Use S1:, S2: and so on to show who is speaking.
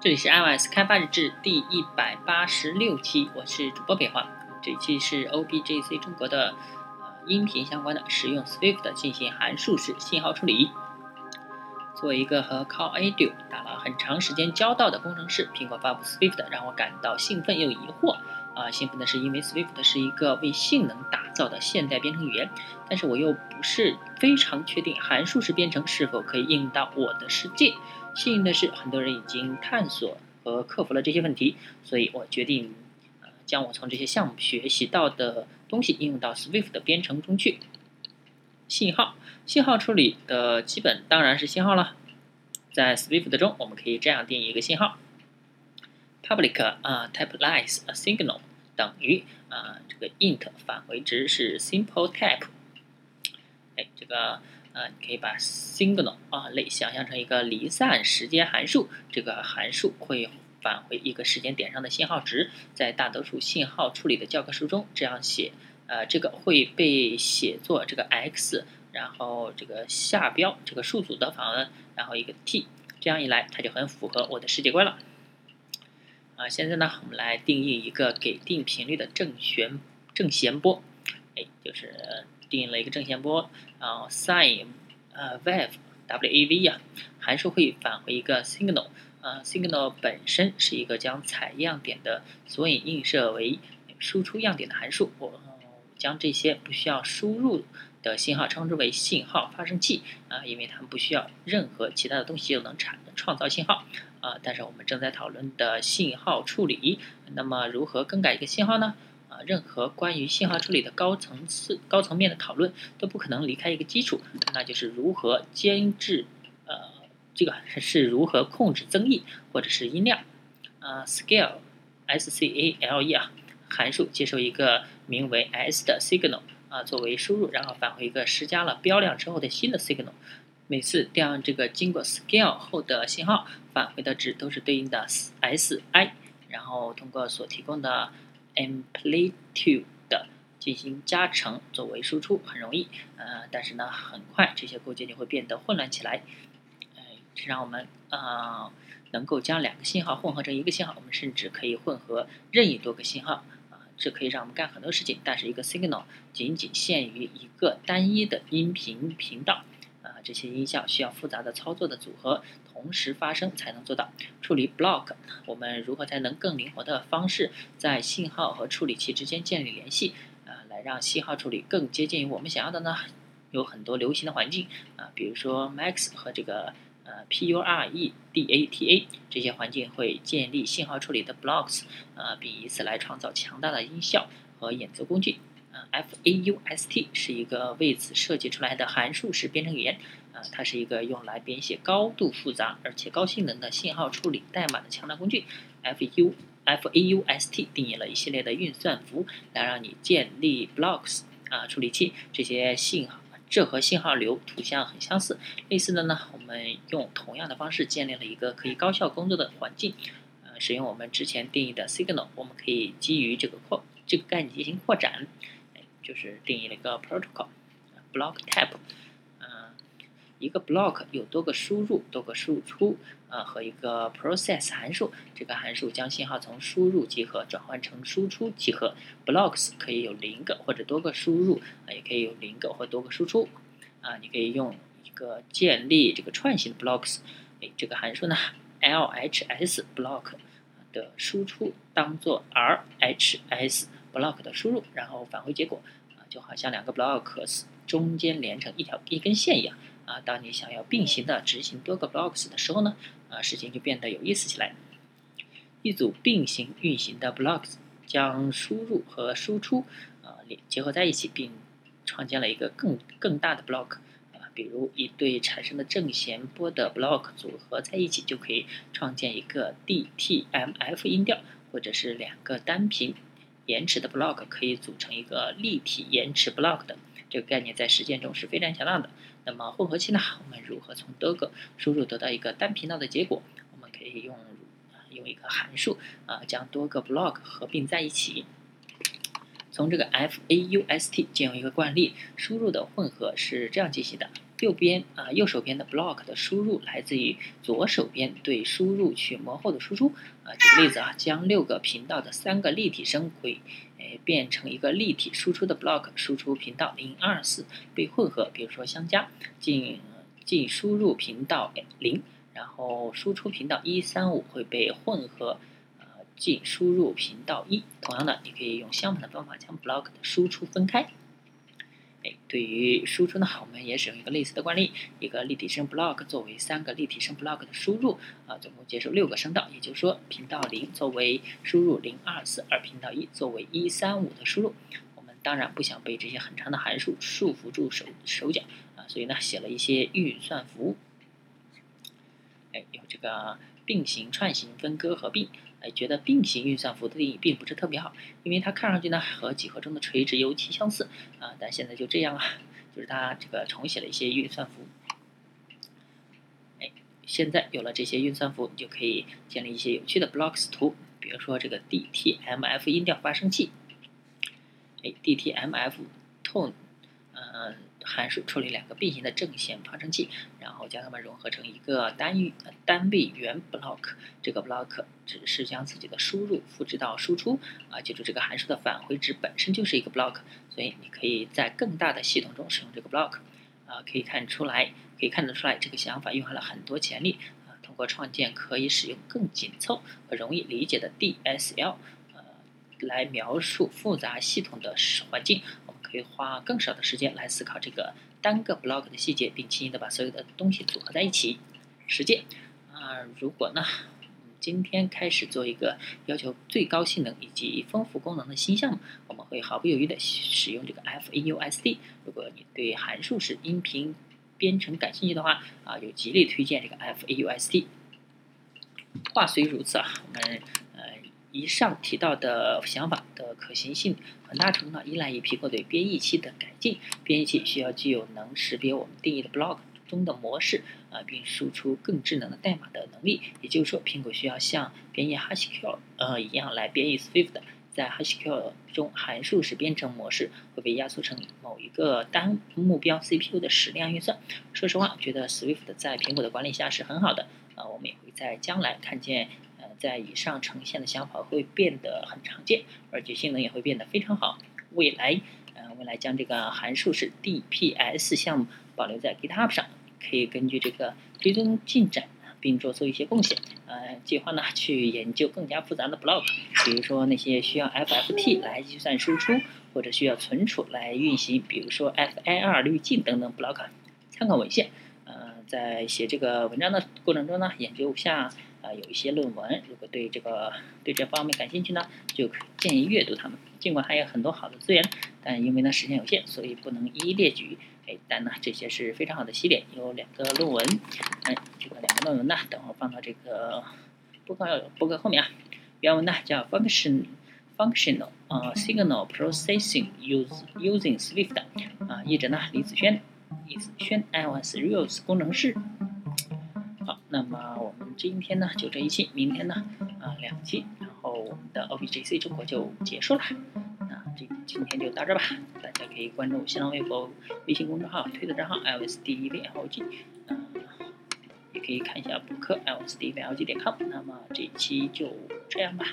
S1: 这里是 iOS 开发日志第一百八十六期，我是主播北华。这一期是 OBJC 中国的呃音频相关的，使用 Swift 进行函数式信号处理。作为一个和 Call Audio 打了很长时间交道的工程师，苹果发布 Swift 让我感到兴奋又疑惑。啊，兴奋的是因为 Swift 是一个为性能打造的现代编程语言，但是我又不是非常确定函数式编程是否可以应用到我的世界。幸运的是，很多人已经探索和克服了这些问题，所以我决定，呃，将我从这些项目学习到的东西应用到 Swift 的编程中去。信号，信号处理的基本当然是信号了。在 Swift 中，我们可以这样定义一个信号：public 啊，typeize a signal 等于啊，这个 int 返回值是 simple type。哎，这个。啊，你可以把 signal 啊类想象成一个离散时间函数，这个函数会返回一个时间点上的信号值，在大多数信号处理的教科书中这样写，呃，这个会被写作这个 x，然后这个下标这个数组的访问，然后一个 t，这样一来它就很符合我的世界观了。啊，现在呢，我们来定义一个给定频率的正弦正弦波，哎，就是。定义了一个正弦波，然后 sine，呃，wave，w-a-v 呀，函数会返回一个 signal，呃，signal 本身是一个将采样点的索引映射为输出样点的函数。我将这些不需要输入的信号称之为信号发生器，啊，因为它们不需要任何其他的东西就能产创造信号，啊，但是我们正在讨论的信号处理，那么如何更改一个信号呢？啊，任何关于信号处理的高层次、高层面的讨论都不可能离开一个基础，那就是如何监制，呃，这个是如何控制增益或者是音量。啊，scale，s-c-a-l-e 啊，函数接受一个名为 s 的 signal 啊作为输入，然后返回一个施加了标量之后的新的 signal。每次调用这个经过 scale 后的信号返回的值都是对应的 s-i，然后通过所提供的。amplitude 进行加成作为输出很容易，呃，但是呢，很快这些构件就会变得混乱起来，呃，这让我们啊能够将两个信号混合成一个信号，我们甚至可以混合任意多个信号，啊，这可以让我们干很多事情。但是一个 signal 仅仅限于一个单一的音频频道。这些音效需要复杂的操作的组合同时发生才能做到。处理 block，我们如何才能更灵活的方式在信号和处理器之间建立联系？啊，来让信号处理更接近于我们想要的呢？有很多流行的环境啊，比如说 Max 和这个呃 PureDATA 这些环境会建立信号处理的 blocks，啊，并以此来创造强大的音效和演奏工具。FAUST 是一个为此设计出来的函数式编程语言，啊，它是一个用来编写高度复杂而且高性能的信号处理代码的强大工具。FU FAUST 定义了一系列的运算符，来让你建立 blocks 啊处理器。这些信号，这和信号流图像很相似。类似的呢，我们用同样的方式建立了一个可以高效工作的环境。呃，使用我们之前定义的 signal，我们可以基于这个扩这个概念进行扩展。就是定义了一个 protocol，block type，嗯，一个 block 有多个输入、多个输出，啊，和一个 process 函数。这个函数将信号从输入集合转换成输出集合。blocks 可以有零个或者多个输入，啊，也可以有零个或多个输出。啊，你可以用一个建立这个串行的 blocks，哎，这个函数呢，LHS block 的输出当做 RHS block 的输入，然后返回结果。啊就好像两个 blocks 中间连成一条一根线一样啊！当你想要并行的执行多个 blocks 的时候呢，啊，事情就变得有意思起来。一组并行运行的 blocks 将输入和输出啊连结合在一起，并创建了一个更更大的 block 啊，比如一对产生的正弦波的 block 组合在一起，就可以创建一个 DTMF 音调，或者是两个单频。延迟的 block 可以组成一个立体延迟 block 的这个概念，在实践中是非常强大的。那么混合器呢？我们如何从多个输入得到一个单频道的结果？我们可以用用一个函数啊，将多个 block 合并在一起。从这个 FAUST 借用一个惯例，输入的混合是这样进行的右边啊右手边的 block 的输入来自于左手边对输入去模后的输出啊。举个例子啊，将六个频道的三个立体声轨，诶变成一个立体输出的 block，输出频道零二四被混合，比如说相加进进输入频道零，然后输出频道一三五会被混合。进输入频道一，同样的，你可以用相反的方法将 block 的输出分开。对于输出呢，我们也使用一个类似的惯例，一个立体声 block 作为三个立体声 block 的输入，啊，总共接受六个声道，也就是说，频道零作为输入零二四，而频道一作为一三五的输入。我们当然不想被这些很长的函数束缚住手手脚啊，所以呢，写了一些运算符。哎，有这个并行、串行、分割、合并。哎，觉得并行运算符的定义并不是特别好，因为它看上去呢和几何中的垂直尤其相似啊。但现在就这样啊，就是它这个重写了一些运算符。哎，现在有了这些运算符，你就可以建立一些有趣的 blocks 图，比如说这个 DTMF 音调发生器。哎，DTMF tone，嗯。函数处理两个并行的正弦发生器，然后将它们融合成一个单域单位元 block。这个 block 只是将自己的输入复制到输出啊。记住，这个函数的返回值本身就是一个 block，所以你可以在更大的系统中使用这个 block。啊，可以看出来，可以看得出来，这个想法蕴含了很多潜力啊。通过创建可以使用更紧凑和容易理解的 DSL，呃，来描述复杂系统的环境。可以花更少的时间来思考这个单个 block 的细节，并轻易的把所有的东西组合在一起实践。啊，如果呢，今天开始做一个要求最高性能以及丰富功能的新项目，我们会毫不犹豫的使用这个 FAUSD。如果你对函数式音频编程感兴趣的话，啊，有极力推荐这个 FAUSD。话虽如此啊，我们。以上提到的想法的可行性，很大程度上依赖于苹果对编译器的改进。编译器需要具有能识别我们定义的 block 中的模式，啊，并输出更智能的代码的能力。也就是说，苹果需要像编译 Haskell 呃一样来编译 Swift。在 Haskell 中，函数式编程模式会被压缩成某一个单目标 CPU 的矢量运算。说实话，觉得 Swift 在苹果的管理下是很好的。啊，我们也会在将来看见。在以上呈现的想法会变得很常见，而且性能也会变得非常好。未来，呃，未来将这个函数式 DPS 项目保留在 GitHub 上，可以根据这个追踪进展，并做出一些贡献。呃，计划呢去研究更加复杂的 block，比如说那些需要 FFT 来计算输出，或者需要存储来运行，比如说 FIR 滤镜等等 block。参考文献，呃，在写这个文章的过程中呢，研究下。啊，有一些论文，如果对这个对这方面感兴趣呢，就建议阅读他们。尽管还有很多好的资源，但因为呢时间有限，所以不能一一列举。哎，但呢这些是非常好的系列，有两个论文。哎，这个两个论文呢，等会放到这个播客播客后面啊。原文呢叫 function functional 啊 signal processing use using Swift 啊，译者呢李子轩，李子轩 iOS Rails 工程师。那么我们今天呢就这一期，明天呢啊两期，然后我们的 OBJC 中国就结束了。那这今天就到这吧，大家可以关注新浪微博、微信公众号、推特账号 LSDVLG，嗯，也可以看一下博客 LSDVLG 点 com。那么这一期就这样吧。